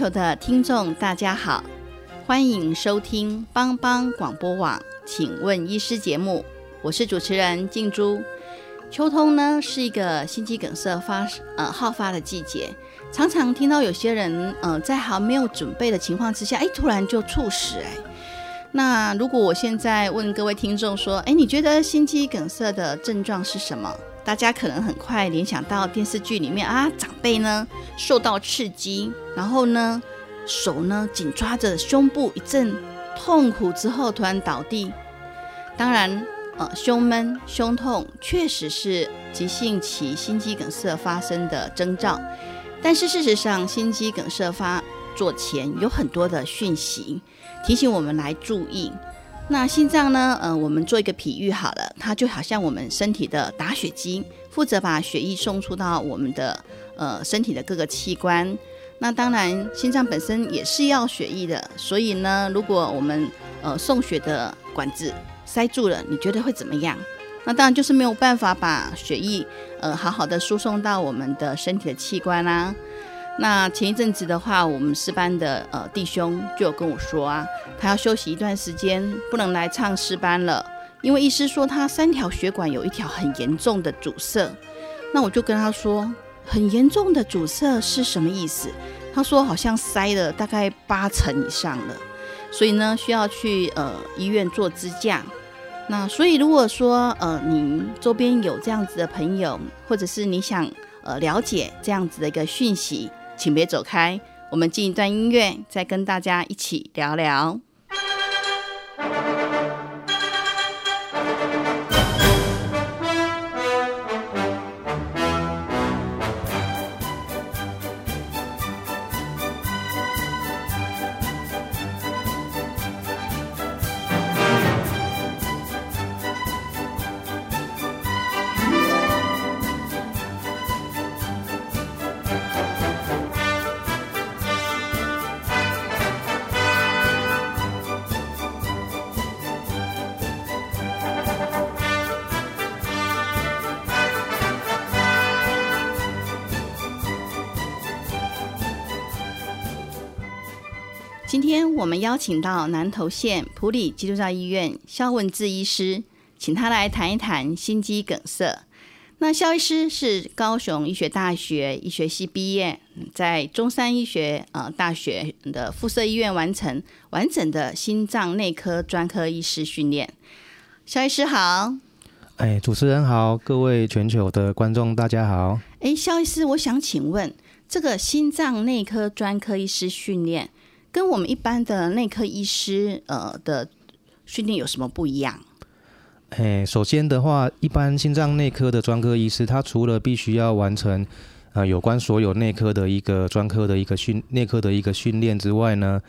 球的听众，大家好，欢迎收听帮帮广播网，请问医师节目，我是主持人静珠。秋冬呢是一个心肌梗塞发呃好发的季节，常常听到有些人呃在还没有准备的情况之下，哎突然就猝死哎。那如果我现在问各位听众说，哎你觉得心肌梗塞的症状是什么？大家可能很快联想到电视剧里面啊，长辈呢受到刺激，然后呢手呢紧抓着胸部一阵痛苦之后突然倒地。当然，呃，胸闷、胸痛确实是急性期心肌梗塞发生的征兆，但是事实上，心肌梗塞发作前有很多的讯息提醒我们来注意。那心脏呢？呃，我们做一个比喻好了，它就好像我们身体的打血机，负责把血液送出到我们的呃身体的各个器官。那当然，心脏本身也是要血液的，所以呢，如果我们呃送血的管子塞住了，你觉得会怎么样？那当然就是没有办法把血液呃好好的输送到我们的身体的器官啦。那前一阵子的话，我们师班的呃弟兄就有跟我说啊，他要休息一段时间，不能来唱师班了，因为医师说他三条血管有一条很严重的阻塞。那我就跟他说，很严重的阻塞是什么意思？他说好像塞了大概八成以上了，所以呢需要去呃医院做支架。那所以如果说呃您周边有这样子的朋友，或者是你想呃了解这样子的一个讯息。请别走开，我们进一段音乐，再跟大家一起聊聊。今天我们邀请到南投县普里基督教医院肖文志医师，请他来谈一谈心肌梗塞。那肖医师是高雄医学大学医学系毕业，在中山医学呃大学的附设医院完成完整的心脏内科专科医师训练。肖医师好，哎，主持人好，各位全球的观众大家好。哎，肖医师，我想请问这个心脏内科专科医师训练。跟我们一般的内科医师呃的训练有什么不一样？诶，首先的话，一般心脏内科的专科医师，他除了必须要完成呃有关所有内科的一个专科的一个训内科的一个训练之外呢，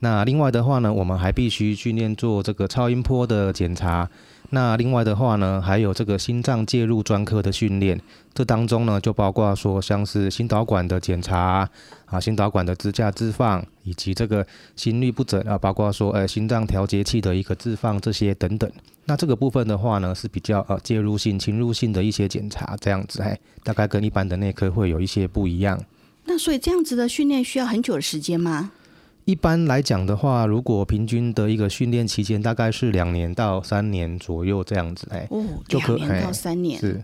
那另外的话呢，我们还必须训练做这个超音波的检查。那另外的话呢，还有这个心脏介入专科的训练，这当中呢就包括说像是心导管的检查啊，心导管的支架置放，以及这个心律不整啊，包括说呃心脏调节器的一个置放这些等等。那这个部分的话呢是比较呃介入性、侵入性的一些检查，这样子哎，大概跟一般的内科会有一些不一样。那所以这样子的训练需要很久的时间吗？一般来讲的话，如果平均的一个训练期间大概是两年到三年左右这样子，哎，哦，两年到三年是。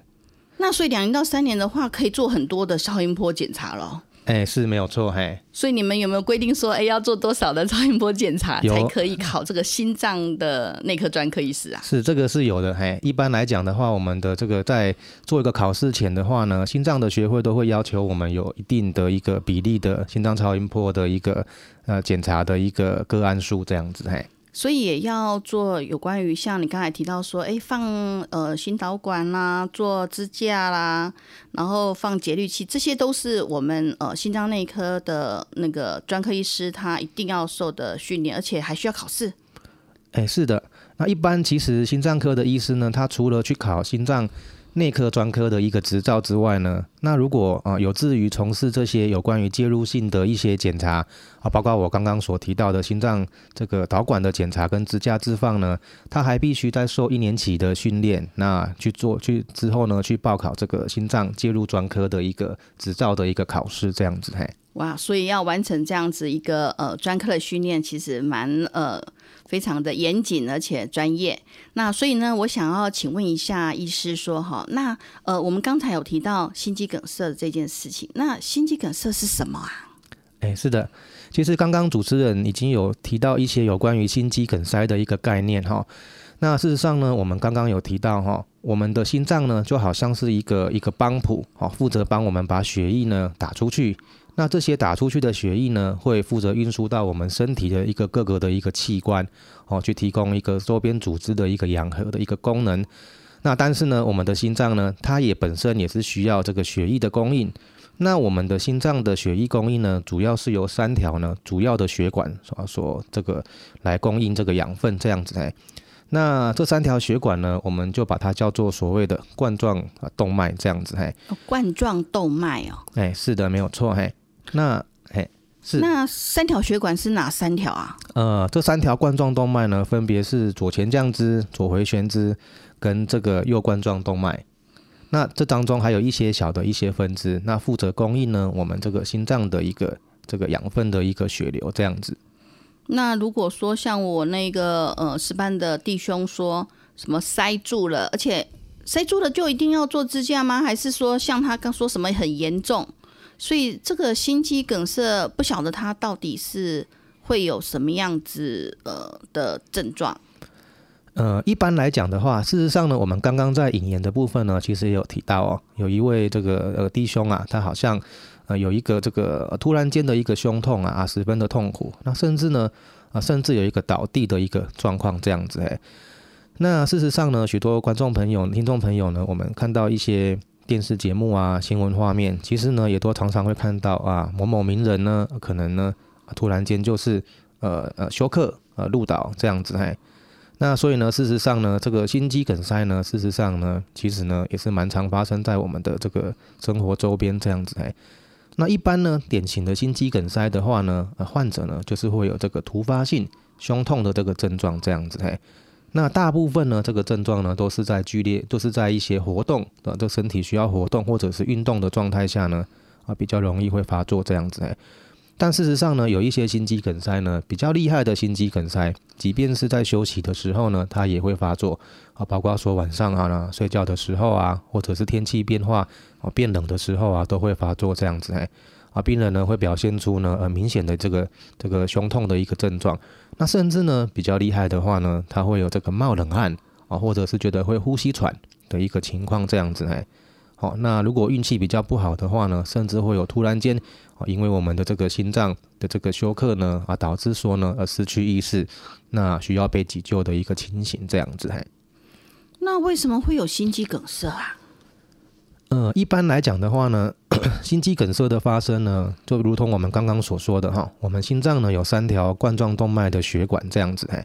那所以两年到三年的话，可以做很多的超音波检查了。哎，是没有错，嘿。所以你们有没有规定说，哎，要做多少的超音波检查才可以考这个心脏的内科专科医师啊？是这个是有的，嘿。一般来讲的话，我们的这个在做一个考试前的话呢，心脏的学会都会要求我们有一定的一个比例的心脏超音波的一个呃检查的一个个案数这样子，嘿。所以也要做有关于像你刚才提到说，哎，放呃心导管啦，做支架啦，然后放节律器，这些都是我们呃心脏内科的那个专科医师他一定要受的训练，而且还需要考试。哎，是的。那一般其实心脏科的医师呢，他除了去考心脏。内科专科的一个执照之外呢，那如果啊有志于从事这些有关于介入性的一些检查啊，包括我刚刚所提到的心脏这个导管的检查跟支架置放呢，他还必须再受一年期的训练，那去做去之后呢，去报考这个心脏介入专科的一个执照的一个考试，这样子嘿。哇，所以要完成这样子一个呃专科的训练，其实蛮呃。非常的严谨而且专业，那所以呢，我想要请问一下医师说哈，那呃，我们刚才有提到心肌梗塞这件事情，那心肌梗塞是什么啊？哎，是的，其实刚刚主持人已经有提到一些有关于心肌梗塞的一个概念哈。那事实上呢，我们刚刚有提到哈，我们的心脏呢就好像是一个一个帮浦，好，负责帮我们把血液呢打出去。那这些打出去的血液呢，会负责运输到我们身体的一个各个的一个器官，哦，去提供一个周边组织的一个养合的一个功能。那但是呢，我们的心脏呢，它也本身也是需要这个血液的供应。那我们的心脏的血液供应呢，主要是由三条呢主要的血管所所这个来供应这个养分这样子哎。那这三条血管呢，我们就把它叫做所谓的冠状啊动脉这样子嘿。冠状动脉哦。哎，是的，没有错嘿。那，哎，是那三条血管是哪三条啊？呃，这三条冠状动脉呢，分别是左前降支、左回旋支跟这个右冠状动脉。那这当中还有一些小的一些分支，那负责供应呢我们这个心脏的一个这个养分的一个血流这样子。那如果说像我那个呃十班的弟兄说什么塞住了，而且塞住了就一定要做支架吗？还是说像他刚说什么很严重？所以这个心肌梗塞不晓得它到底是会有什么样子呃的症状？呃，一般来讲的话，事实上呢，我们刚刚在引言的部分呢，其实也有提到哦，有一位这个呃弟兄啊，他好像呃有一个这个突然间的一个胸痛啊啊，十分的痛苦，那甚至呢啊甚至有一个倒地的一个状况这样子哎。那事实上呢，许多观众朋友、听众朋友呢，我们看到一些。电视节目啊，新闻画面，其实呢，也都常常会看到啊，某某名人呢，可能呢，突然间就是呃呃休克呃入岛这样子嘿。那所以呢，事实上呢，这个心肌梗塞呢，事实上呢，其实呢，也是蛮常发生在我们的这个生活周边这样子嘿。那一般呢，典型的心肌梗塞的话呢，呃，患者呢，就是会有这个突发性胸痛的这个症状这样子嘿。那大部分呢，这个症状呢，都是在剧烈，都是在一些活动的，这身体需要活动或者是运动的状态下呢，啊，比较容易会发作这样子诶。但事实上呢，有一些心肌梗塞呢，比较厉害的心肌梗塞，即便是在休息的时候呢，它也会发作啊，包括说晚上啊，睡觉的时候啊，或者是天气变化啊，变冷的时候啊，都会发作这样子诶。啊，病人呢会表现出呢呃明显的这个这个胸痛的一个症状，那甚至呢比较厉害的话呢，他会有这个冒冷汗啊，或者是觉得会呼吸喘的一个情况这样子哎，好，那如果运气比较不好的话呢，甚至会有突然间啊，因为我们的这个心脏的这个休克呢啊，导致说呢而失去意识，那需要被急救的一个情形这样子哎。那为什么会有心肌梗塞啊？呃，一般来讲的话呢，心肌梗塞的发生呢，就如同我们刚刚所说的哈，我们心脏呢有三条冠状动脉的血管这样子，嘿，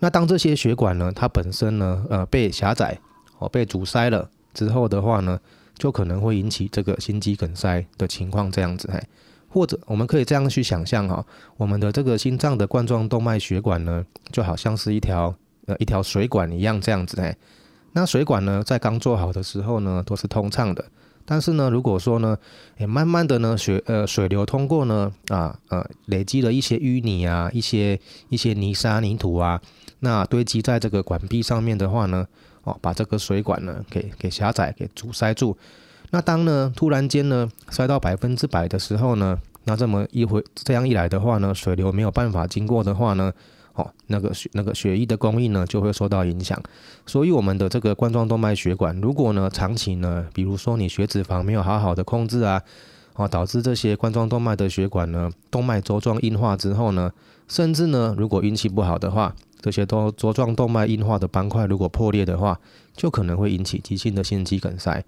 那当这些血管呢，它本身呢，呃，被狭窄哦，被阻塞了之后的话呢，就可能会引起这个心肌梗塞的情况这样子，嘿，或者我们可以这样去想象哈，我们的这个心脏的冠状动脉血管呢，就好像是一条呃一条水管一样这样子，嘿。那水管呢，在刚做好的时候呢，都是通畅的。但是呢，如果说呢，诶，慢慢的呢，水呃水流通过呢，啊呃，累积了一些淤泥啊，一些一些泥沙泥土啊，那堆积在这个管壁上面的话呢，哦，把这个水管呢给给狭窄，给阻塞住。那当呢突然间呢塞到百分之百的时候呢，那这么一回这样一来的话呢，水流没有办法经过的话呢。那个血那个血液的供应呢就会受到影响，所以我们的这个冠状动脉血管，如果呢长期呢，比如说你血脂肪没有好好的控制啊，哦，导致这些冠状动脉的血管呢动脉粥状硬化之后呢，甚至呢如果运气不好的话，这些都茁状动脉硬化的斑块如果破裂的话，就可能会引起急性的心肌梗塞。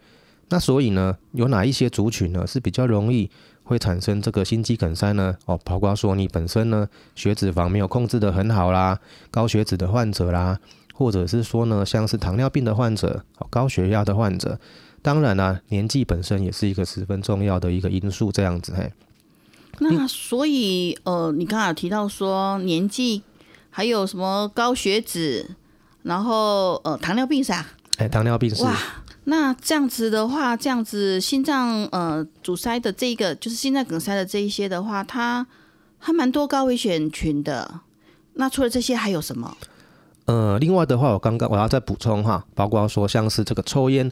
那所以呢，有哪一些族群呢是比较容易会产生这个心肌梗塞呢？哦，包括说你本身呢血脂肪没有控制的很好啦，高血脂的患者啦，或者是说呢像是糖尿病的患者、高血压的患者，当然啦，年纪本身也是一个十分重要的一个因素，这样子嘿。那所以呃，你刚才提到说年纪，还有什么高血脂，然后呃糖尿病是啊？哎，糖尿病是。那这样子的话，这样子心脏呃阻塞的这个，就是心脏梗塞的这一些的话，它还蛮多高危险群的。那除了这些还有什么？呃，另外的话，我刚刚我要再补充哈，包括说像是这个抽烟，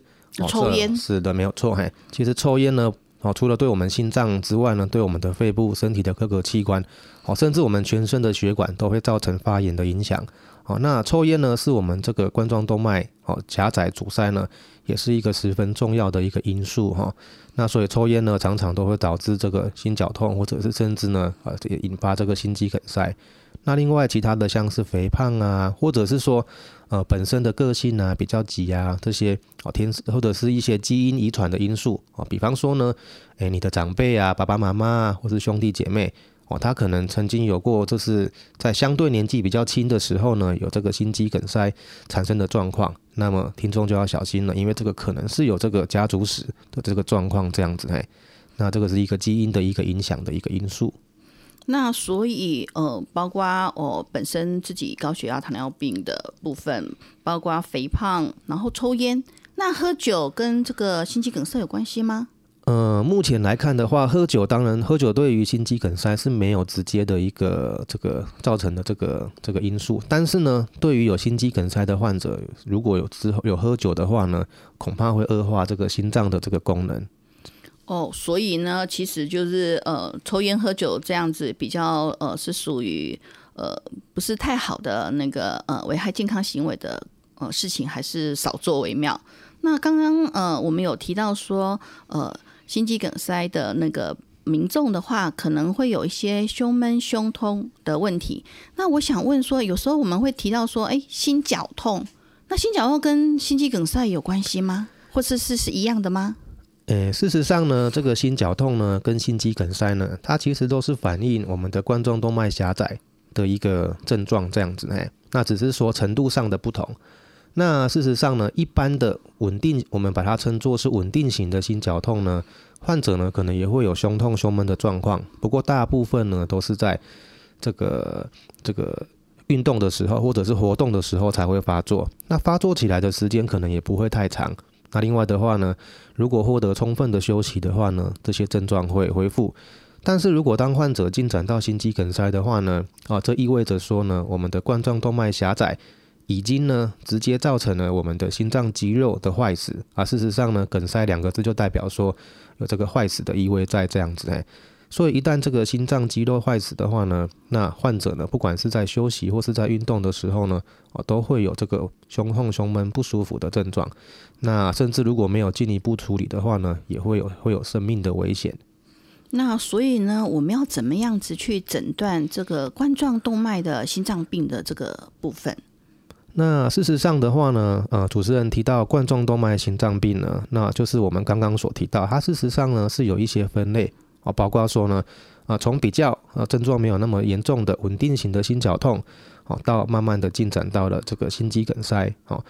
抽烟是的，没有错。嘿，其实抽烟呢，哦，除了对我们心脏之外呢，对我们的肺部、身体的各个器官，哦，甚至我们全身的血管都会造成发炎的影响。哦，那抽烟呢，是我们这个冠状动脉哦狭窄阻塞呢。也是一个十分重要的一个因素哈，那所以抽烟呢，常常都会导致这个心绞痛，或者是甚至呢，呃，也引发这个心肌梗塞。那另外其他的像是肥胖啊，或者是说，呃，本身的个性啊比较急啊，这些哦天或者是一些基因遗传的因素啊，比方说呢，诶，你的长辈啊，爸爸妈妈或是兄弟姐妹。哦，他可能曾经有过，就是在相对年纪比较轻的时候呢，有这个心肌梗塞产生的状况，那么听众就要小心了，因为这个可能是有这个家族史的这个状况这样子嘿，那这个是一个基因的一个影响的一个因素。那所以呃，包括我本身自己高血压、糖尿病的部分，包括肥胖，然后抽烟，那喝酒跟这个心肌梗塞有关系吗？呃，目前来看的话，喝酒当然喝酒对于心肌梗塞是没有直接的一个这个造成的这个这个因素。但是呢，对于有心肌梗塞的患者，如果有之后有喝酒的话呢，恐怕会恶化这个心脏的这个功能。哦，所以呢，其实就是呃，抽烟喝酒这样子比较呃是属于呃不是太好的那个呃危害健康行为的呃事情，还是少做为妙。那刚刚呃我们有提到说呃。心肌梗塞的那个民众的话，可能会有一些胸闷、胸痛的问题。那我想问说，有时候我们会提到说，哎，心绞痛，那心绞痛跟心肌梗塞有关系吗？或是是是一样的吗？诶，事实上呢，这个心绞痛呢，跟心肌梗塞呢，它其实都是反映我们的冠状动脉狭窄的一个症状，这样子哎，那只是说程度上的不同。那事实上呢，一般的稳定，我们把它称作是稳定型的心绞痛呢，患者呢可能也会有胸痛、胸闷的状况，不过大部分呢都是在这个这个运动的时候或者是活动的时候才会发作。那发作起来的时间可能也不会太长。那另外的话呢，如果获得充分的休息的话呢，这些症状会恢复。但是如果当患者进展到心肌梗塞的话呢，啊，这意味着说呢，我们的冠状动脉狭窄。已经呢，直接造成了我们的心脏肌肉的坏死啊。事实上呢，梗塞两个字就代表说有这个坏死的意味在这样子哎。所以一旦这个心脏肌肉坏死的话呢，那患者呢，不管是在休息或是在运动的时候呢，哦，都会有这个胸痛、胸闷不舒服的症状。那甚至如果没有进一步处理的话呢，也会有会有生命的危险。那所以呢，我们要怎么样子去诊断这个冠状动脉的心脏病的这个部分？那事实上的话呢，呃，主持人提到冠状动脉心脏病呢，那就是我们刚刚所提到，它事实上呢是有一些分类啊，包括说呢，啊，从比较啊症状没有那么严重的稳定型的心绞痛，哦，到慢慢的进展到了这个心肌梗塞，哦，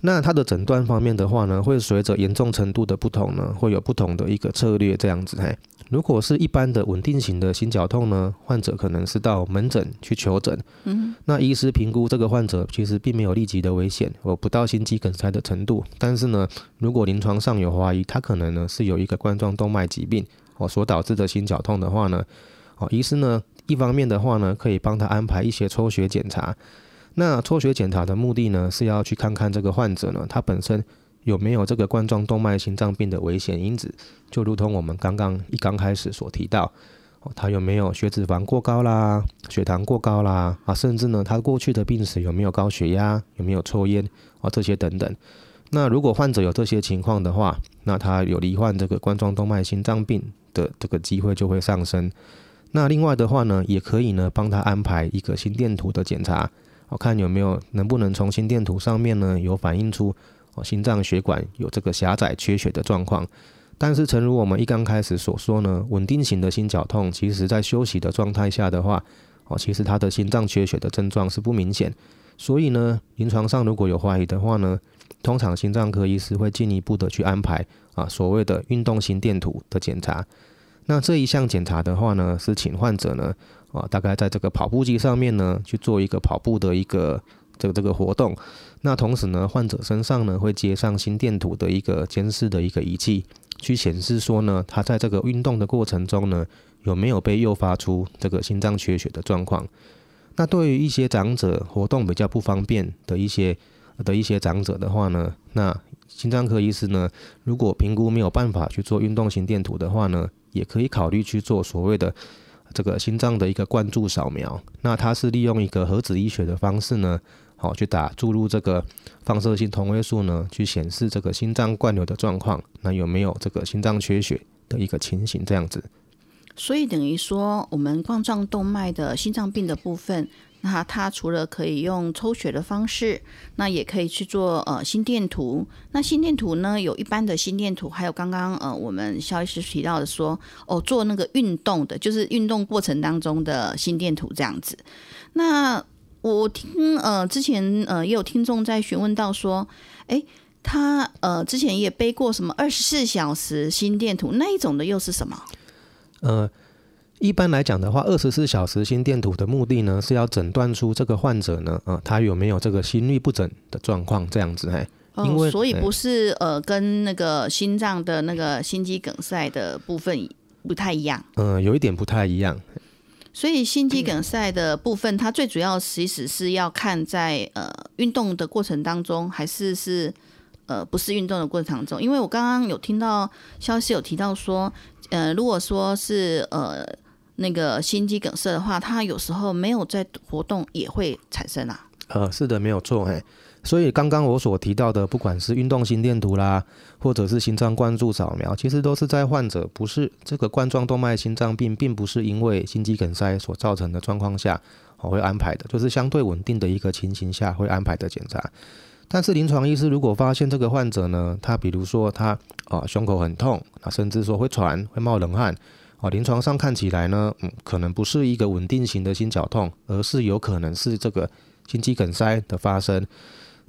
那它的诊断方面的话呢，会随着严重程度的不同呢，会有不同的一个策略这样子，嘿。如果是一般的稳定型的心绞痛呢，患者可能是到门诊去求诊。嗯，那医师评估这个患者其实并没有立即的危险，我不到心肌梗塞的程度。但是呢，如果临床上有怀疑，他可能呢是有一个冠状动脉疾病哦所导致的心绞痛的话呢，哦，医师呢一方面的话呢，可以帮他安排一些抽血检查。那抽血检查的目的呢，是要去看看这个患者呢，他本身。有没有这个冠状动脉心脏病的危险因子？就如同我们刚刚一刚开始所提到，他有没有血脂肪过高啦，血糖过高啦，啊，甚至呢，他过去的病史有没有高血压，有没有抽烟，啊，这些等等。那如果患者有这些情况的话，那他有罹患这个冠状动脉心脏病的这个机会就会上升。那另外的话呢，也可以呢帮他安排一个心电图的检查。我看有没有能不能从心电图上面呢有反映出哦心脏血管有这个狭窄缺血的状况。但是，诚如我们一刚开始所说呢，稳定型的心绞痛，其实在休息的状态下的话，哦，其实他的心脏缺血的症状是不明显。所以呢，临床上如果有怀疑的话呢，通常心脏科医师会进一步的去安排啊所谓的运动心电图的检查。那这一项检查的话呢，是请患者呢啊大概在这个跑步机上面呢去做一个跑步的一个这个这个活动。那同时呢，患者身上呢会接上心电图的一个监视的一个仪器。去显示说呢，他在这个运动的过程中呢，有没有被诱发出这个心脏缺血的状况？那对于一些长者活动比较不方便的一些的一些长者的话呢，那心脏科医师呢，如果评估没有办法去做运动心电图的话呢，也可以考虑去做所谓的这个心脏的一个灌注扫描。那它是利用一个核子医学的方式呢。好，去打注入这个放射性同位素呢，去显示这个心脏灌流的状况，那有没有这个心脏缺血的一个情形？这样子。所以等于说，我们冠状动脉的心脏病的部分，那它除了可以用抽血的方式，那也可以去做呃心电图。那心电图呢，有一般的心电图，还有刚刚呃我们肖医师提到的说，哦做那个运动的，就是运动过程当中的心电图这样子。那我听呃，之前呃也有听众在询问到说，哎，他呃之前也背过什么二十四小时心电图那一种的又是什么？呃，一般来讲的话，二十四小时心电图的目的呢，是要诊断出这个患者呢，呃，他有没有这个心律不整的状况这样子哎，因为所以不是呃跟那个心脏的那个心肌梗塞的部分不太一样，嗯，有一点不太一样。所以心肌梗塞的部分，它最主要其实是要看在呃运动的过程当中，还是是呃不是运动的过程当中。因为我刚刚有听到消息有提到说，呃如果说是呃那个心肌梗塞的话，它有时候没有在活动也会产生啊。呃，是的，没有错，嘿。所以刚刚我所提到的，不管是运动心电图啦，或者是心脏灌注扫描，其实都是在患者不是这个冠状动脉心脏病，并不是因为心肌梗塞所造成的状况下，我会安排的，就是相对稳定的一个情形下会安排的检查。但是临床医师如果发现这个患者呢，他比如说他啊胸口很痛，啊甚至说会喘、会冒冷汗，啊临床上看起来呢，嗯可能不是一个稳定型的心绞痛，而是有可能是这个心肌梗塞的发生。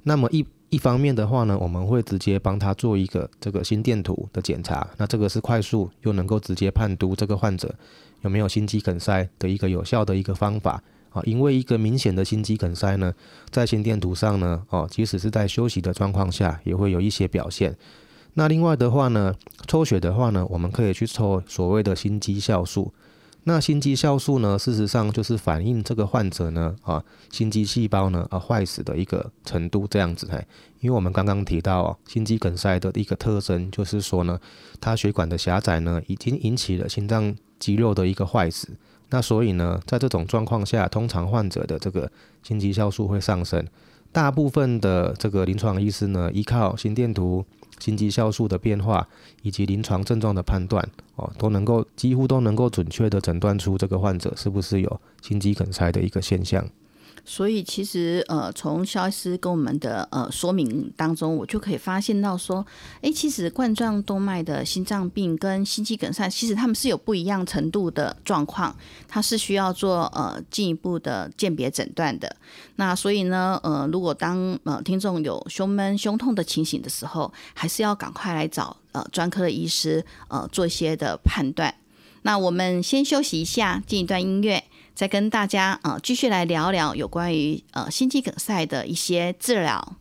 那么一一方面的话呢，我们会直接帮他做一个这个心电图的检查，那这个是快速又能够直接判读这个患者有没有心肌梗塞的一个有效的一个方法啊。因为一个明显的心肌梗塞呢，在心电图上呢，哦，即使是在休息的状况下，也会有一些表现。那另外的话呢，抽血的话呢，我们可以去抽所谓的心肌酵素。那心肌酵素呢？事实上就是反映这个患者呢啊心肌细胞呢啊坏死的一个程度这样子嘿，因为我们刚刚提到哦，心肌梗塞的一个特征就是说呢，它血管的狭窄呢已经引起了心脏肌肉的一个坏死。那所以呢，在这种状况下，通常患者的这个心肌酵素会上升。大部分的这个临床医师呢，依靠心电图。心肌酵素的变化以及临床症状的判断，哦，都能够几乎都能够准确的诊断出这个患者是不是有心肌梗塞的一个现象。所以其实呃，从肖医师跟我们的呃说明当中，我就可以发现到说，哎，其实冠状动脉的心脏病跟心肌梗塞，其实他们是有不一样程度的状况，它是需要做呃进一步的鉴别诊断的。那所以呢，呃，如果当呃听众有胸闷、胸痛的情形的时候，还是要赶快来找呃专科的医师呃做一些的判断。那我们先休息一下，进一段音乐。再跟大家啊继续来聊聊有关于呃心肌梗塞的一些治疗。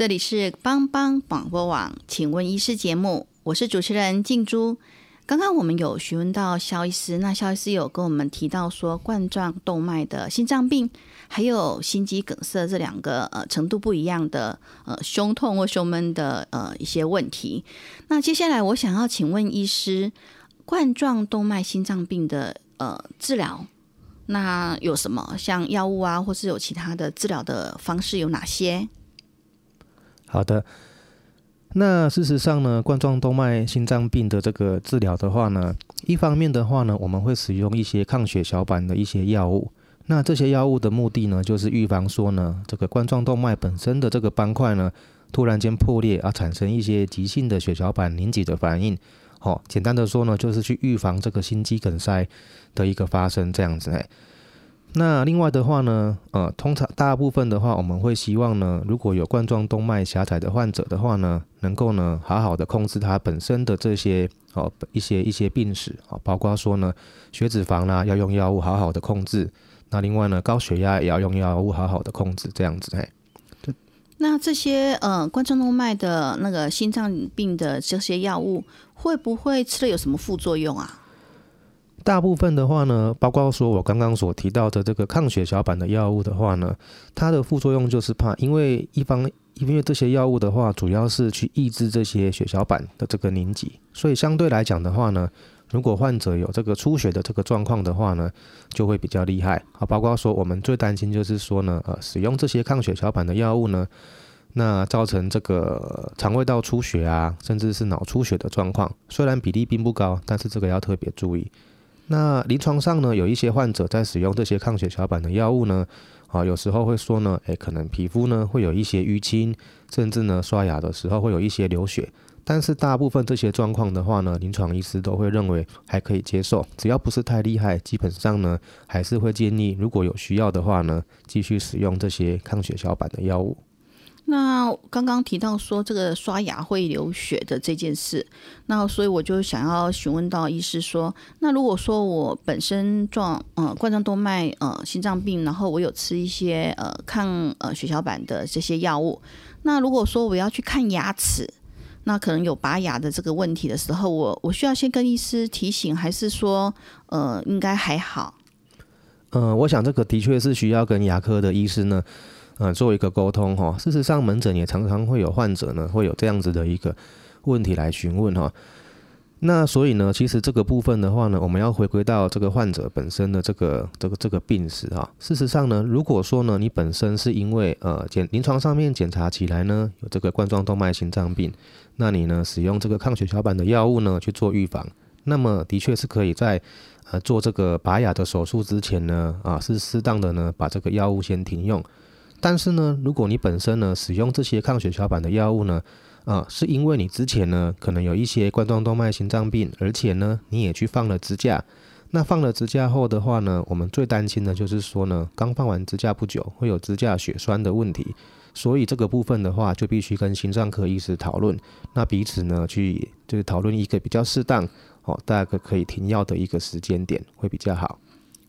这里是帮帮广播网，请问医师节目，我是主持人静珠。刚刚我们有询问到肖医师，那肖医师有跟我们提到说，冠状动脉的心脏病还有心肌梗塞这两个呃程度不一样的呃胸痛或胸闷的呃一些问题。那接下来我想要请问医师，冠状动脉心脏病的呃治疗，那有什么像药物啊，或是有其他的治疗的方式有哪些？好的。那事实上呢，冠状动脉心脏病的这个治疗的话呢，一方面的话呢，我们会使用一些抗血小板的一些药物。那这些药物的目的呢，就是预防说呢，这个冠状动脉本身的这个斑块呢，突然间破裂而产生一些急性的血小板凝集的反应。好，简单的说呢，就是去预防这个心肌梗塞的一个发生，这样子哎。那另外的话呢，呃，通常大部分的话，我们会希望呢，如果有冠状动脉狭窄的患者的话呢，能够呢好好的控制他本身的这些哦一些一些病史啊，包括说呢血脂肪啦要用药物好好的控制，那另外呢高血压也要用药物好好的控制，这样子嘿。那这些呃冠状动脉的那个心脏病的这些药物，会不会吃了有什么副作用啊？大部分的话呢，包括说我刚刚所提到的这个抗血小板的药物的话呢，它的副作用就是怕，因为一方因为这些药物的话，主要是去抑制这些血小板的这个凝集，所以相对来讲的话呢，如果患者有这个出血的这个状况的话呢，就会比较厉害啊。包括说我们最担心就是说呢，呃，使用这些抗血小板的药物呢，那造成这个肠胃道出血啊，甚至是脑出血的状况，虽然比例并不高，但是这个要特别注意。那临床上呢，有一些患者在使用这些抗血小板的药物呢，啊，有时候会说呢，诶，可能皮肤呢会有一些淤青，甚至呢刷牙的时候会有一些流血。但是大部分这些状况的话呢，临床医师都会认为还可以接受，只要不是太厉害，基本上呢还是会建议，如果有需要的话呢，继续使用这些抗血小板的药物。那刚刚提到说这个刷牙会流血的这件事，那所以我就想要询问到医师说，那如果说我本身状呃冠状动脉呃心脏病，然后我有吃一些呃抗呃血小板的这些药物，那如果说我要去看牙齿，那可能有拔牙的这个问题的时候，我我需要先跟医师提醒，还是说呃应该还好？嗯，我想这个的确是需要跟牙科的医师呢。呃，做一个沟通哈。事实上，门诊也常常会有患者呢，会有这样子的一个问题来询问哈。那所以呢，其实这个部分的话呢，我们要回归到这个患者本身的这个这个这个病史哈。事实上呢，如果说呢，你本身是因为呃检临床上面检查起来呢，有这个冠状动脉心脏病，那你呢使用这个抗血小板的药物呢去做预防，那么的确是可以在呃做这个拔牙的手术之前呢，啊是适当的呢把这个药物先停用。但是呢，如果你本身呢使用这些抗血小板的药物呢，啊，是因为你之前呢可能有一些冠状动脉心脏病，而且呢你也去放了支架，那放了支架后的话呢，我们最担心的就是说呢，刚放完支架不久会有支架血栓的问题，所以这个部分的话就必须跟心脏科医师讨论，那彼此呢去就是讨论一个比较适当哦，大概可以停药的一个时间点会比较好。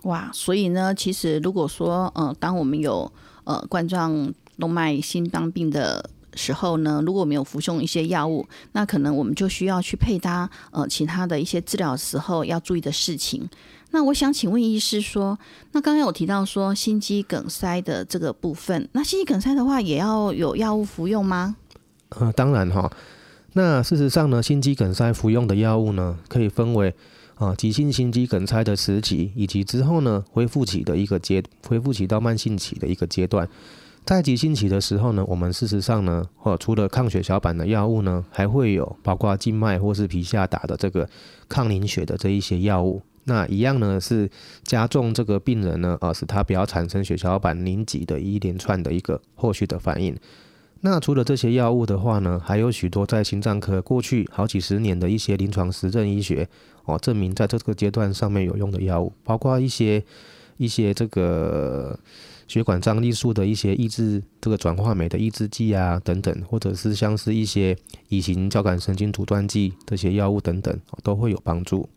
哇，所以呢，其实如果说呃，当我们有呃，冠状动脉心脏病的时候呢，如果没有服用一些药物，那可能我们就需要去配搭呃其他的一些治疗时候要注意的事情。那我想请问医师说，那刚刚有提到说心肌梗塞的这个部分，那心肌梗塞的话也要有药物服用吗？呃，当然哈。那事实上呢，心肌梗塞服用的药物呢，可以分为啊急性心肌梗塞的时期，以及之后呢恢复期的一个阶，恢复期到慢性期的一个阶段。在急性期的时候呢，我们事实上呢，或除了抗血小板的药物呢，还会有包括静脉或是皮下打的这个抗凝血的这一些药物。那一样呢是加重这个病人呢，啊使他不要产生血小板凝集的一连串的一个后续的反应。那除了这些药物的话呢，还有许多在心脏科过去好几十年的一些临床实证医学哦，证明在这个阶段上面有用的药物，包括一些一些这个血管张力素的一些抑制这个转化酶的抑制剂啊等等，或者是像是一些乙型交感神经阻断剂这些药物等等，都会有帮助。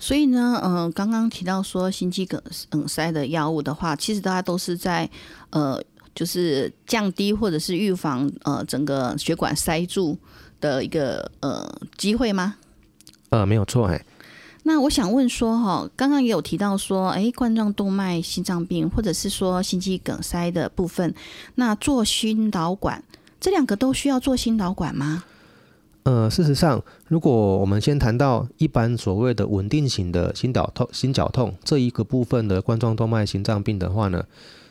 所以呢，嗯，刚刚提到说心肌梗塞的药物的话，其实大家都是在呃。就是降低或者是预防呃整个血管塞住的一个呃机会吗？呃，没有错，哎。那我想问说，哈，刚刚也有提到说，哎，冠状动脉心脏病或者是说心肌梗塞的部分，那做心导管，这两个都需要做心导管吗？呃，事实上，如果我们先谈到一般所谓的稳定型的心绞痛、心绞痛这一个部分的冠状动脉心脏病的话呢，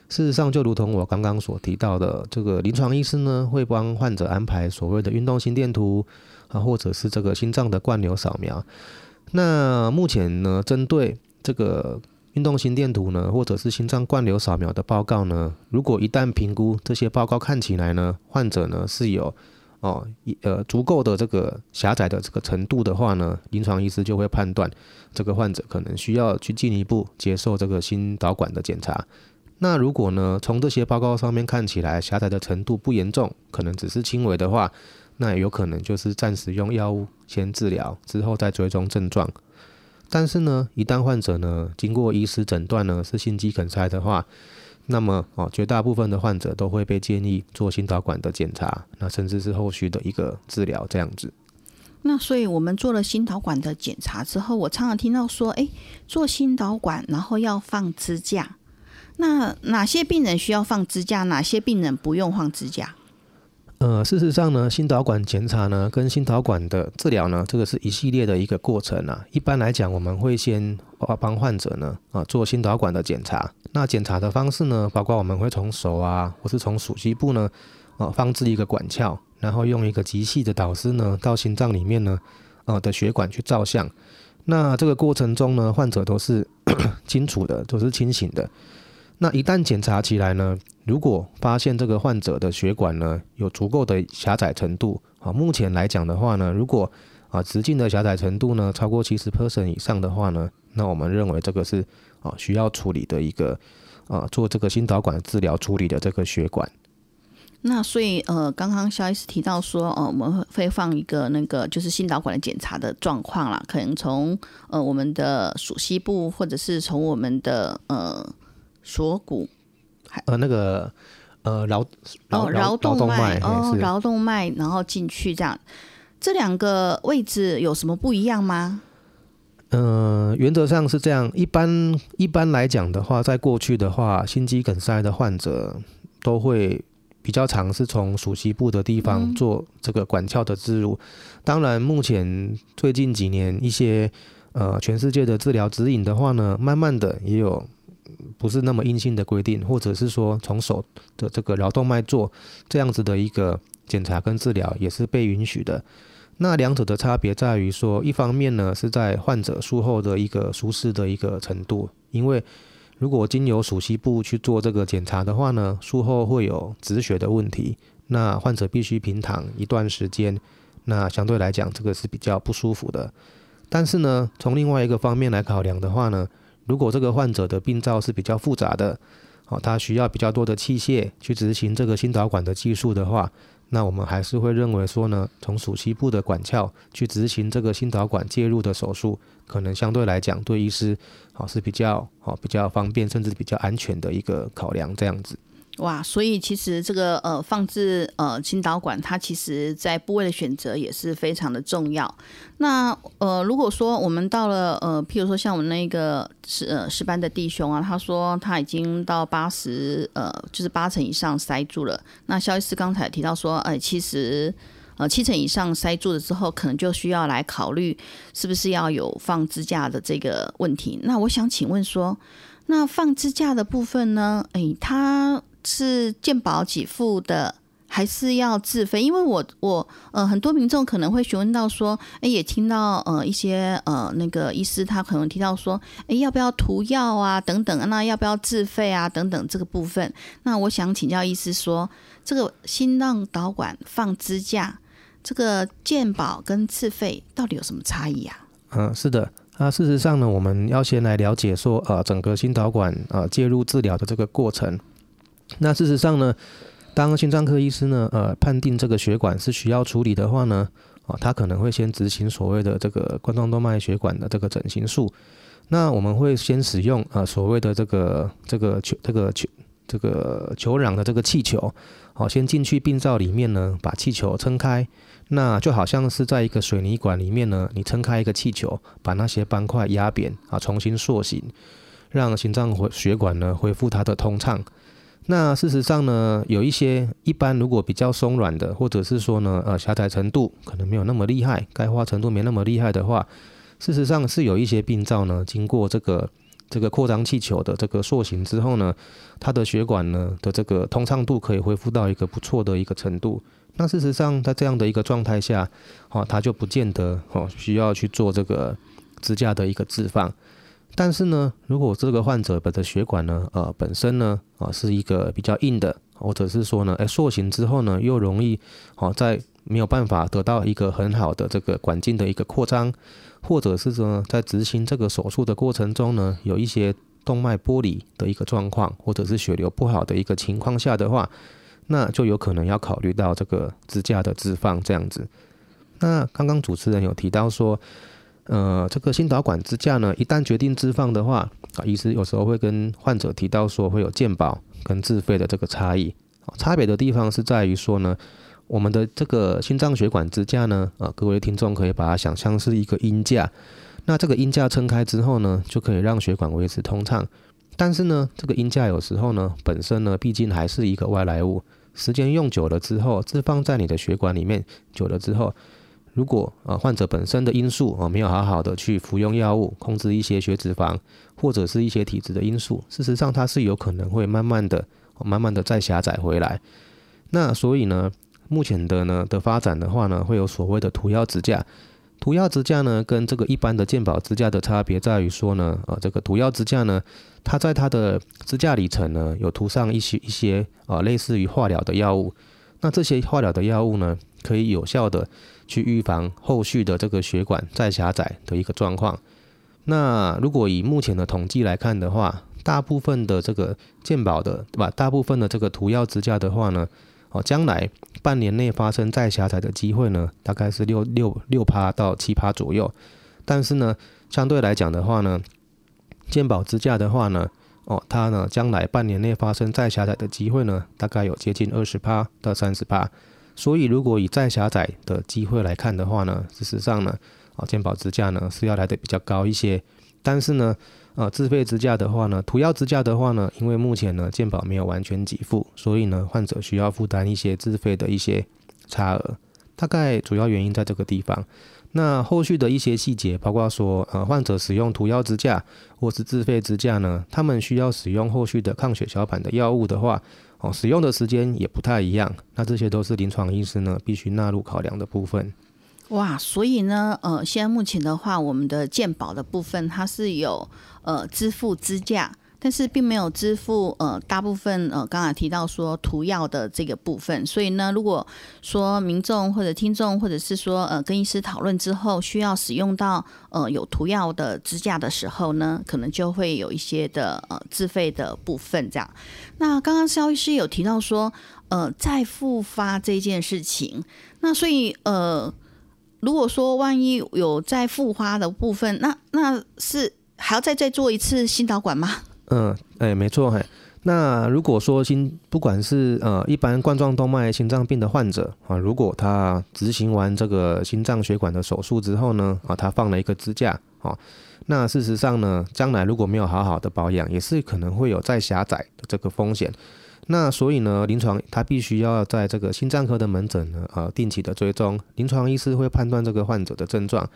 事实上就如同我刚刚所提到的，这个临床医师呢会帮患者安排所谓的运动心电图啊，或者是这个心脏的灌流扫描。那目前呢，针对这个运动心电图呢，或者是心脏灌流扫描的报告呢，如果一旦评估这些报告看起来呢，患者呢是有哦呃足够的这个狭窄的这个程度的话呢，临床医师就会判断这个患者可能需要去进一步接受这个心导管的检查。那如果呢，从这些报告上面看起来狭窄的程度不严重，可能只是轻微的话。那也有可能就是暂时用药物先治疗，之后再追踪症状。但是呢，一旦患者呢经过医师诊断呢是心肌梗塞的话，那么哦，绝大部分的患者都会被建议做心导管的检查，那甚至是后续的一个治疗这样子。那所以我们做了心导管的检查之后，我常常听到说，哎，做心导管然后要放支架。那哪些病人需要放支架？哪些病人不用放支架？呃，事实上呢，心导管检查呢，跟心导管的治疗呢，这个是一系列的一个过程啊。一般来讲，我们会先帮患者呢啊做心导管的检查。那检查的方式呢，包括我们会从手啊，或是从属膝部呢啊放置一个管鞘，然后用一个极细的导丝呢到心脏里面呢啊的血管去照相。那这个过程中呢，患者都是 清楚的，都是清醒的。那一旦检查起来呢，如果发现这个患者的血管呢有足够的狭窄程度啊，目前来讲的话呢，如果啊直径的狭窄程度呢超过七十 percent 以上的话呢，那我们认为这个是啊需要处理的一个啊做这个心导管治疗处理的这个血管。那所以呃，刚刚肖医师提到说，呃，我们会放一个那个就是心导管的检查的状况啦，可能从呃我们的属膝部或者是从我们的呃。锁骨，呃，那个，呃，桡哦，桡动脉哦，桡动脉，然后进去这样，这两个位置有什么不一样吗？嗯，原则上是这样。一般一般来讲的话，在过去的话，心肌梗塞的患者都会比较常是从属膝部的地方做这个管鞘的置入。当然，目前最近几年一些呃全世界的治疗指引的话呢，慢慢的也有。不是那么硬性的规定，或者是说从手的这个桡动脉做这样子的一个检查跟治疗也是被允许的。那两者的差别在于说，一方面呢是在患者术后的一个舒适的一个程度，因为如果经由属膝部去做这个检查的话呢，术后会有止血的问题，那患者必须平躺一段时间，那相对来讲这个是比较不舒服的。但是呢，从另外一个方面来考量的话呢，如果这个患者的病灶是比较复杂的，哦，他需要比较多的器械去执行这个心导管的技术的话，那我们还是会认为说呢，从属膝部的管鞘去执行这个心导管介入的手术，可能相对来讲对医师好是比较好、比较方便，甚至比较安全的一个考量，这样子。哇，所以其实这个呃放置呃心导管，它其实在部位的选择也是非常的重要。那呃如果说我们到了呃，譬如说像我们那个是呃师班的弟兄啊，他说他已经到八十呃就是八成以上塞住了。那肖医师刚才提到说，哎，其实呃七成以上塞住了之后，可能就需要来考虑是不是要有放支架的这个问题。那我想请问说，那放支架的部分呢？哎，他。是健保给付的，还是要自费？因为我我呃，很多民众可能会询问到说，哎，也听到呃一些呃那个医师他可能提到说，哎，要不要涂药啊等等，那要不要自费啊等等这个部分？那我想请教医师说，这个心脏导管放支架，这个健保跟自费到底有什么差异啊？嗯，是的，那事实上呢，我们要先来了解说，呃，整个心导管呃介入治疗的这个过程。那事实上呢，当心脏科医师呢，呃，判定这个血管是需要处理的话呢，啊，他可能会先执行所谓的这个冠状动脉血管的这个整形术。那我们会先使用呃所谓的这个这个球这个球这个球壤的这个气球，好，先进去病灶里面呢，把气球撑开，那就好像是在一个水泥管里面呢，你撑开一个气球，把那些斑块压扁啊，重新塑形，让心脏回血管呢恢复它的通畅。那事实上呢，有一些一般如果比较松软的，或者是说呢，呃，狭窄程度可能没有那么厉害，钙化程度没那么厉害的话，事实上是有一些病灶呢，经过这个这个扩张气球的这个塑形之后呢，它的血管呢的这个通畅度可以恢复到一个不错的一个程度。那事实上在这样的一个状态下，哦，它就不见得哦需要去做这个支架的一个置放。但是呢，如果这个患者本的血管呢，呃，本身呢，啊，是一个比较硬的，或者是说呢，哎，塑形之后呢，又容易，哦，在没有办法得到一个很好的这个管径的一个扩张，或者是说在执行这个手术的过程中呢，有一些动脉剥离的一个状况，或者是血流不好的一个情况下的话，那就有可能要考虑到这个支架的置放这样子。那刚刚主持人有提到说。呃，这个心导管支架呢，一旦决定置放的话，啊，医师有时候会跟患者提到说，会有健保跟自费的这个差异。差别的地方是在于说呢，我们的这个心脏血管支架呢，啊，各位听众可以把它想象是一个鹰架。那这个鹰架撑开之后呢，就可以让血管维持通畅。但是呢，这个鹰架有时候呢，本身呢，毕竟还是一个外来物，时间用久了之后，置放在你的血管里面久了之后。如果呃患者本身的因素啊没有好好的去服用药物控制一些血脂肪或者是一些体质的因素，事实上它是有可能会慢慢的、慢慢的再狭窄回来。那所以呢，目前的呢的发展的话呢，会有所谓的涂药支架。涂药支架呢跟这个一般的健保支架的差别在于说呢，呃这个涂药支架呢，它在它的支架里层呢有涂上一些一些啊类似于化疗的药物。那这些化疗的药物呢，可以有效的去预防后续的这个血管再狭窄的一个状况。那如果以目前的统计来看的话，大部分的这个健保的对吧？大部分的这个涂药支架的话呢，哦，将来半年内发生再狭窄的机会呢，大概是六六六趴到七趴左右。但是呢，相对来讲的话呢，健保支架的话呢，哦，它呢，将来半年内发生再狭窄的机会呢，大概有接近二十趴到三十趴。所以，如果以再狭窄的机会来看的话呢，事实上呢，啊，健保支架呢是要来的比较高一些。但是呢，呃，自费支架的话呢，涂药支架的话呢，因为目前呢健保没有完全给付，所以呢，患者需要负担一些自费的一些差额。大概主要原因在这个地方。那后续的一些细节，包括说，呃，患者使用涂药支架或是自费支架呢，他们需要使用后续的抗血小板的药物的话，哦，使用的时间也不太一样。那这些都是临床医师呢必须纳入考量的部分。哇，所以呢，呃，现在目前的话，我们的鉴保的部分它是有呃支付支架。但是并没有支付呃大部分呃刚才提到说涂药的这个部分，所以呢，如果说民众或者听众或者是说呃跟医师讨论之后需要使用到呃有涂药的支架的时候呢，可能就会有一些的呃自费的部分这样。那刚刚肖医师有提到说呃再复发这件事情，那所以呃如果说万一有再复发的部分，那那是还要再再做一次心导管吗？嗯，哎，没错，嘿。那如果说心，不管是呃一般冠状动脉心脏病的患者啊，如果他执行完这个心脏血管的手术之后呢，啊，他放了一个支架，啊，那事实上呢，将来如果没有好好的保养，也是可能会有再狭窄的这个风险。那所以呢，临床他必须要在这个心脏科的门诊呢，呃，定期的追踪，临床医师会判断这个患者的症状。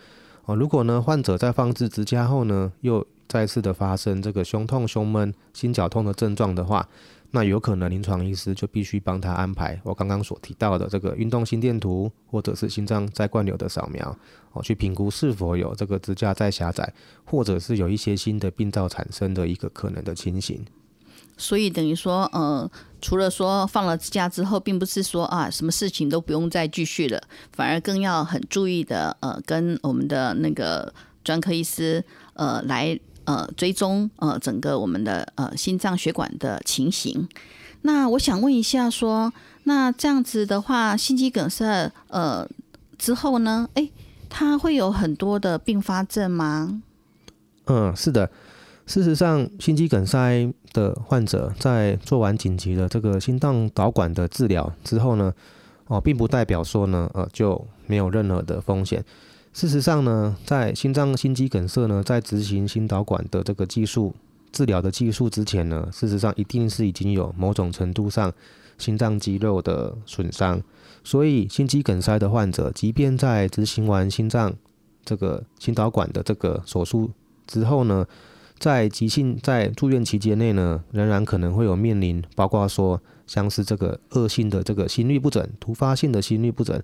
哦，如果呢，患者在放置支架后呢，又再次的发生这个胸痛、胸闷、心绞痛的症状的话，那有可能临床医师就必须帮他安排我刚刚所提到的这个运动心电图，或者是心脏再灌流的扫描，哦，去评估是否有这个支架再狭窄，或者是有一些新的病灶产生的一个可能的情形。所以等于说，呃，除了说放了支架之后，并不是说啊，什么事情都不用再继续了，反而更要很注意的，呃，跟我们的那个专科医师，呃，来。呃，追踪呃整个我们的呃心脏血管的情形。那我想问一下，说那这样子的话，心肌梗塞呃之后呢？哎，它会有很多的并发症吗？嗯，是的。事实上，心肌梗塞的患者在做完紧急的这个心脏导管的治疗之后呢，哦，并不代表说呢，呃，就没有任何的风险。事实上呢，在心脏心肌梗塞呢，在执行心导管的这个技术治疗的技术之前呢，事实上一定是已经有某种程度上心脏肌肉的损伤。所以心肌梗塞的患者，即便在执行完心脏这个心导管的这个手术之后呢，在急性在住院期间内呢，仍然可能会有面临，包括说像是这个恶性的这个心律不整、突发性的心律不整。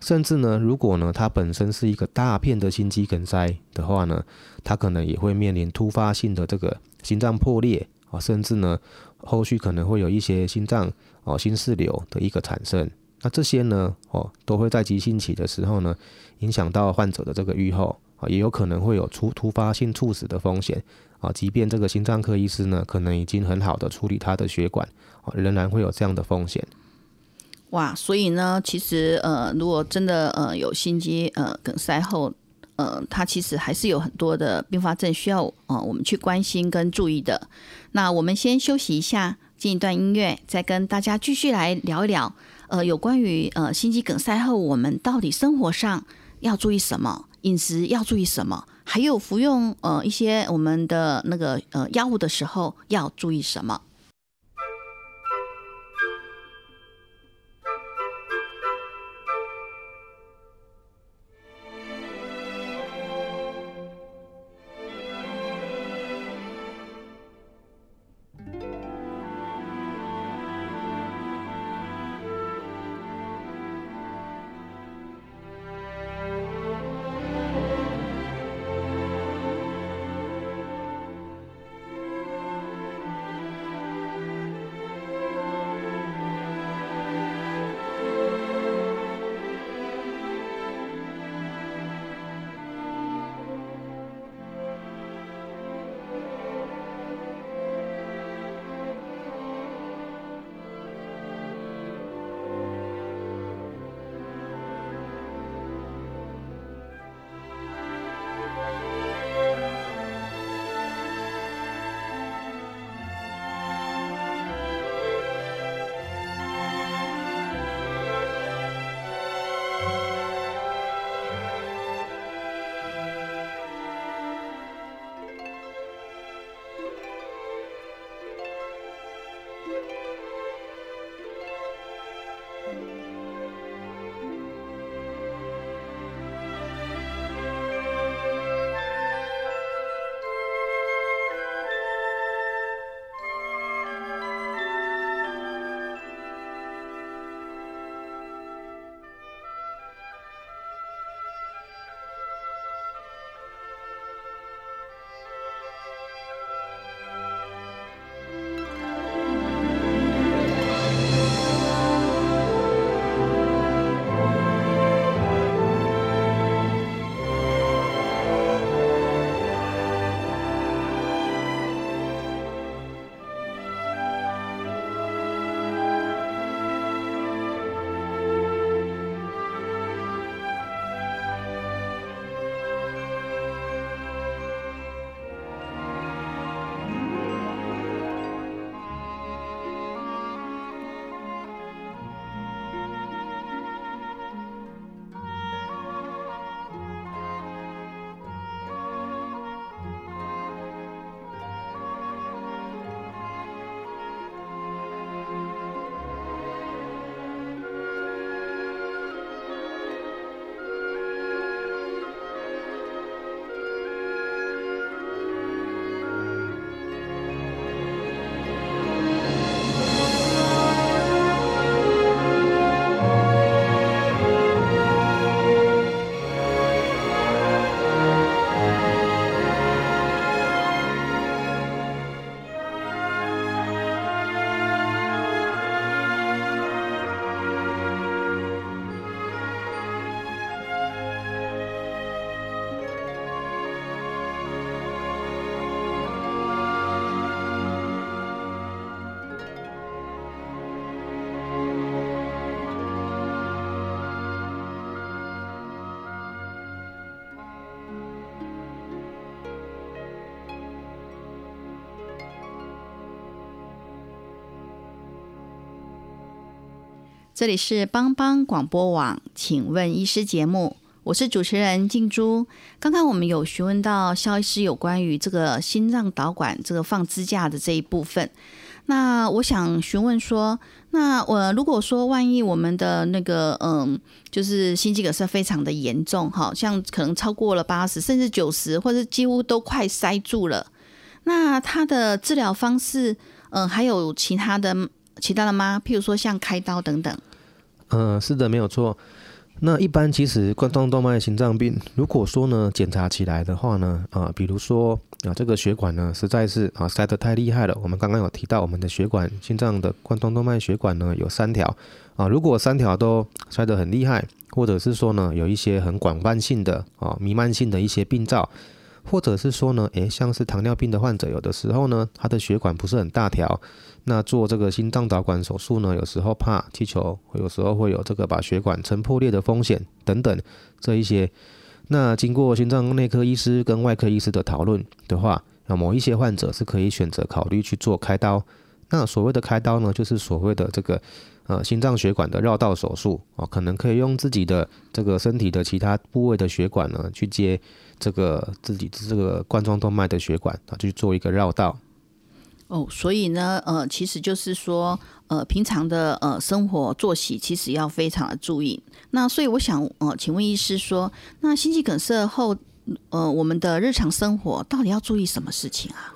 甚至呢，如果呢，它本身是一个大片的心肌梗塞的话呢，它可能也会面临突发性的这个心脏破裂啊，甚至呢，后续可能会有一些心脏哦心室瘤的一个产生。那这些呢，哦，都会在急性期的时候呢，影响到患者的这个预后啊，也有可能会有出突发性猝死的风险啊。即便这个心脏科医师呢，可能已经很好的处理他的血管啊，仍然会有这样的风险。哇，所以呢，其实呃，如果真的呃有心肌呃梗塞后，呃，它其实还是有很多的并发症需要呃我们去关心跟注意的。那我们先休息一下，进一段音乐，再跟大家继续来聊一聊呃有关于呃心肌梗塞后我们到底生活上要注意什么，饮食要注意什么，还有服用呃一些我们的那个呃药物的时候要注意什么。这里是帮帮广播网，请问医师节目，我是主持人静珠。刚刚我们有询问到肖医师有关于这个心脏导管这个放支架的这一部分，那我想询问说，那我如果说万一我们的那个嗯，就是心肌梗塞非常的严重，好像可能超过了八十甚至九十，或者几乎都快塞住了，那它的治疗方式，嗯，还有其他的其他的吗？譬如说像开刀等等。嗯，是的，没有错。那一般其实冠状动脉心脏病，如果说呢检查起来的话呢，啊，比如说啊这个血管呢实在是啊塞得太厉害了。我们刚刚有提到，我们的血管心脏的冠状动脉血管呢有三条啊，如果三条都塞得很厉害，或者是说呢有一些很广泛性的啊弥漫性的一些病灶，或者是说呢，诶，像是糖尿病的患者，有的时候呢他的血管不是很大条。那做这个心脏导管手术呢，有时候怕气球，有时候会有这个把血管撑破裂的风险等等这一些。那经过心脏内科医师跟外科医师的讨论的话，那某一些患者是可以选择考虑去做开刀。那所谓的开刀呢，就是所谓的这个呃心脏血管的绕道手术哦，可能可以用自己的这个身体的其他部位的血管呢，去接这个自己这个冠状动脉的血管啊，去做一个绕道。哦，所以呢，呃，其实就是说，呃，平常的呃生活作息其实要非常的注意。那所以我想，呃，请问医师说，那心肌梗塞后，呃，我们的日常生活到底要注意什么事情啊？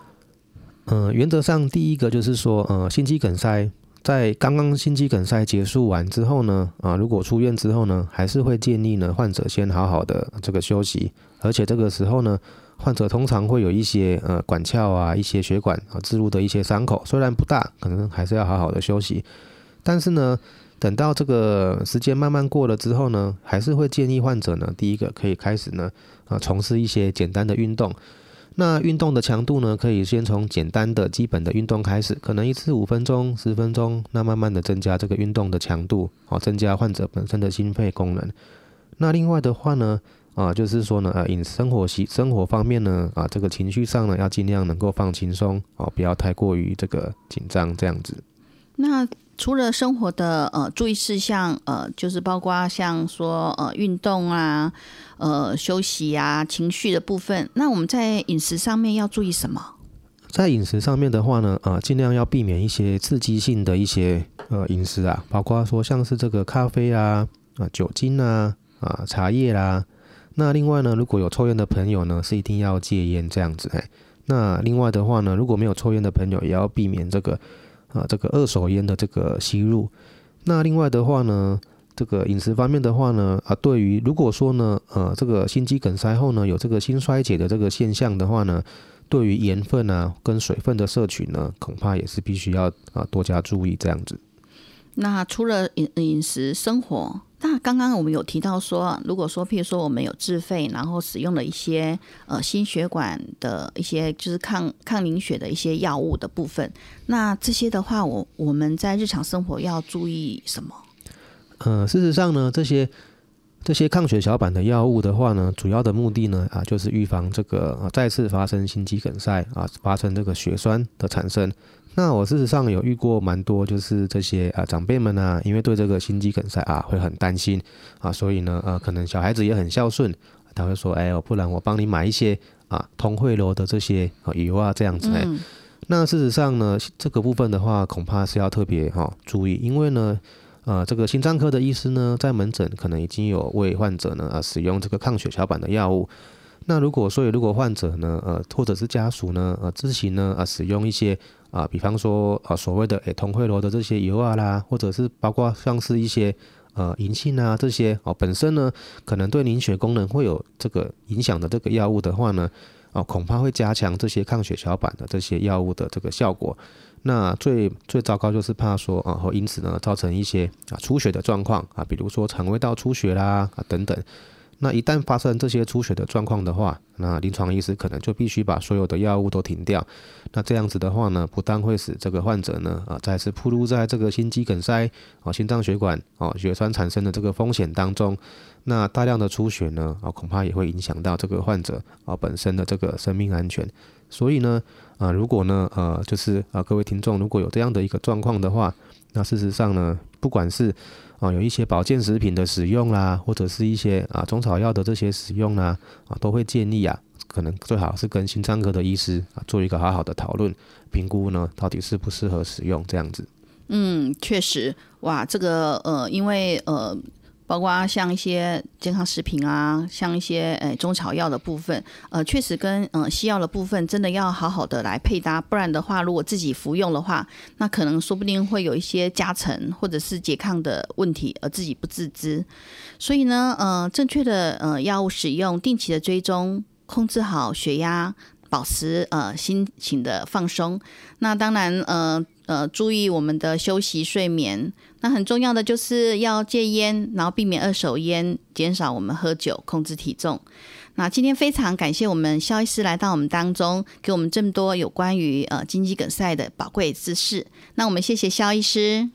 呃，原则上第一个就是说，呃，心肌梗塞在刚刚心肌梗塞结束完之后呢，啊，如果出院之后呢，还是会建议呢患者先好好的这个休息，而且这个时候呢。患者通常会有一些呃管鞘啊、一些血管啊置入的一些伤口，虽然不大，可能还是要好好的休息。但是呢，等到这个时间慢慢过了之后呢，还是会建议患者呢，第一个可以开始呢啊从事一些简单的运动。那运动的强度呢，可以先从简单的基本的运动开始，可能一次五分钟、十分钟，那慢慢的增加这个运动的强度，哦增加患者本身的心肺功能。那另外的话呢？啊，就是说呢，呃，饮生活习生活方面呢，啊，这个情绪上呢，要尽量能够放轻松，哦，不要太过于这个紧张这样子。那除了生活的呃注意事项，呃，就是包括像说呃运动啊，呃休息啊，情绪的部分，那我们在饮食上面要注意什么？在饮食上面的话呢，啊，尽量要避免一些刺激性的一些呃饮食啊，包括说像是这个咖啡啊，啊酒精啊，啊茶叶啦。那另外呢，如果有抽烟的朋友呢，是一定要戒烟这样子哎。那另外的话呢，如果没有抽烟的朋友，也要避免这个啊这个二手烟的这个吸入。那另外的话呢，这个饮食方面的话呢，啊对于如果说呢，呃这个心肌梗塞后呢，有这个心衰竭的这个现象的话呢，对于盐分啊跟水分的摄取呢，恐怕也是必须要啊多加注意这样子。那除了饮饮食生活。那刚刚我们有提到说，如果说譬如说我们有自费，然后使用了一些呃心血管的一些就是抗抗凝血的一些药物的部分，那这些的话，我我们在日常生活要注意什么？呃，事实上呢，这些这些抗血小板的药物的话呢，主要的目的呢啊，就是预防这个啊再次发生心肌梗塞啊，发生这个血栓的产生。那我事实上有遇过蛮多，就是这些啊长辈们呢，因为对这个心肌梗塞啊会很担心啊，所以呢呃可能小孩子也很孝顺，他会说，哎，不然我帮你买一些啊通惠罗的这些啊油啊这样子。那事实上呢，这个部分的话，恐怕是要特别哈注意，因为呢呃这个心脏科的医师呢，在门诊可能已经有为患者呢呃使用这个抗血小板的药物。那如果所以如果患者呢呃或者是家属呢呃自行呢啊使用一些。啊，比方说啊，所谓的诶通惠螺的这些油啊啦，或者是包括像是一些呃银杏啊这些哦，本身呢可能对凝血功能会有这个影响的这个药物的话呢，哦恐怕会加强这些抗血小板的这些药物的这个效果。那最最糟糕就是怕说啊，会因此呢造成一些啊出血的状况啊，比如说肠胃道出血啦啊等等。那一旦发生这些出血的状况的话，那临床医师可能就必须把所有的药物都停掉。那这样子的话呢，不但会使这个患者呢啊再次暴露在这个心肌梗塞啊心脏血管啊血栓产生的这个风险当中，那大量的出血呢啊恐怕也会影响到这个患者啊本身的这个生命安全。所以呢啊如果呢呃就是啊各位听众如果有这样的一个状况的话，那事实上呢，不管是啊有一些保健食品的使用啦，或者是一些啊中草药的这些使用啦，啊都会建议啊，可能最好是跟心脏科的医师啊做一个好好的讨论评估呢，到底适不适合使用这样子。嗯，确实，哇，这个呃，因为呃。包括像一些健康食品啊，像一些呃中草药的部分，呃，确实跟呃西药的部分真的要好好的来配搭，不然的话，如果自己服用的话，那可能说不定会有一些加成或者是拮抗的问题，而自己不自知。所以呢，呃，正确的呃药物使用，定期的追踪，控制好血压。保持呃心情的放松，那当然呃呃注意我们的休息睡眠，那很重要的就是要戒烟，然后避免二手烟，减少我们喝酒，控制体重。那今天非常感谢我们肖医师来到我们当中，给我们这么多有关于呃心肌梗塞的宝贵知识。那我们谢谢肖医师。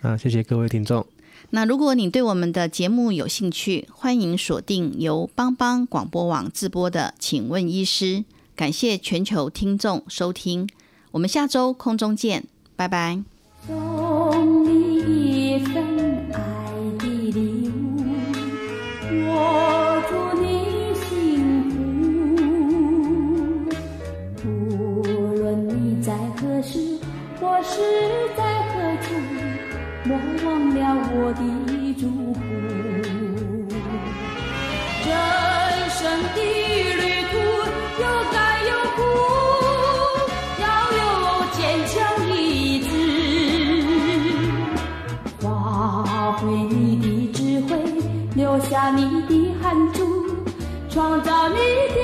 啊，谢谢各位听众。那如果你对我们的节目有兴趣，欢迎锁定由帮帮广播网直播的《请问医师》。感谢全球听众收听，我们下周空中见，拜拜。送你一份爱的礼物，我祝你幸福。无论你在何时，或是在何处。莫忘了我的祝福。人生的创造你